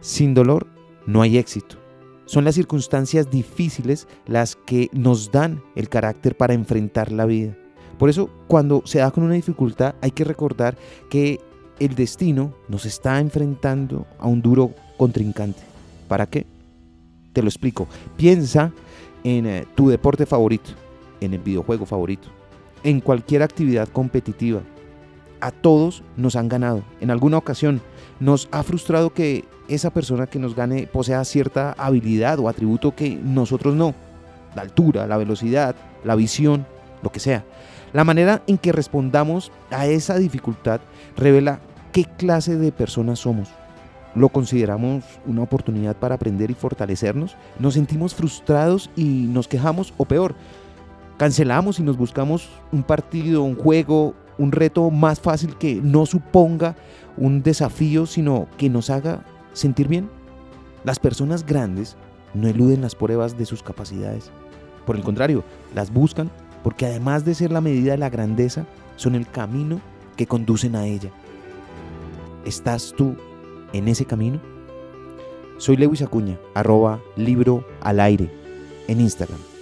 Sin dolor no hay éxito. Son las circunstancias difíciles las que nos dan el carácter para enfrentar la vida. Por eso, cuando se da con una dificultad, hay que recordar que el destino nos está enfrentando a un duro contrincante. ¿Para qué? Te lo explico. Piensa en eh, tu deporte favorito, en el videojuego favorito, en cualquier actividad competitiva. A todos nos han ganado. En alguna ocasión nos ha frustrado que esa persona que nos gane posea cierta habilidad o atributo que nosotros no. La altura, la velocidad, la visión, lo que sea. La manera en que respondamos a esa dificultad revela qué clase de personas somos. ¿Lo consideramos una oportunidad para aprender y fortalecernos? ¿Nos sentimos frustrados y nos quejamos? O peor, cancelamos y nos buscamos un partido, un juego, un reto más fácil que no suponga un desafío, sino que nos haga sentir bien. Las personas grandes no eluden las pruebas de sus capacidades. Por el contrario, las buscan porque además de ser la medida de la grandeza, son el camino que conducen a ella. ¿Estás tú en ese camino? Soy Lewis Acuña, arroba libro al aire en Instagram.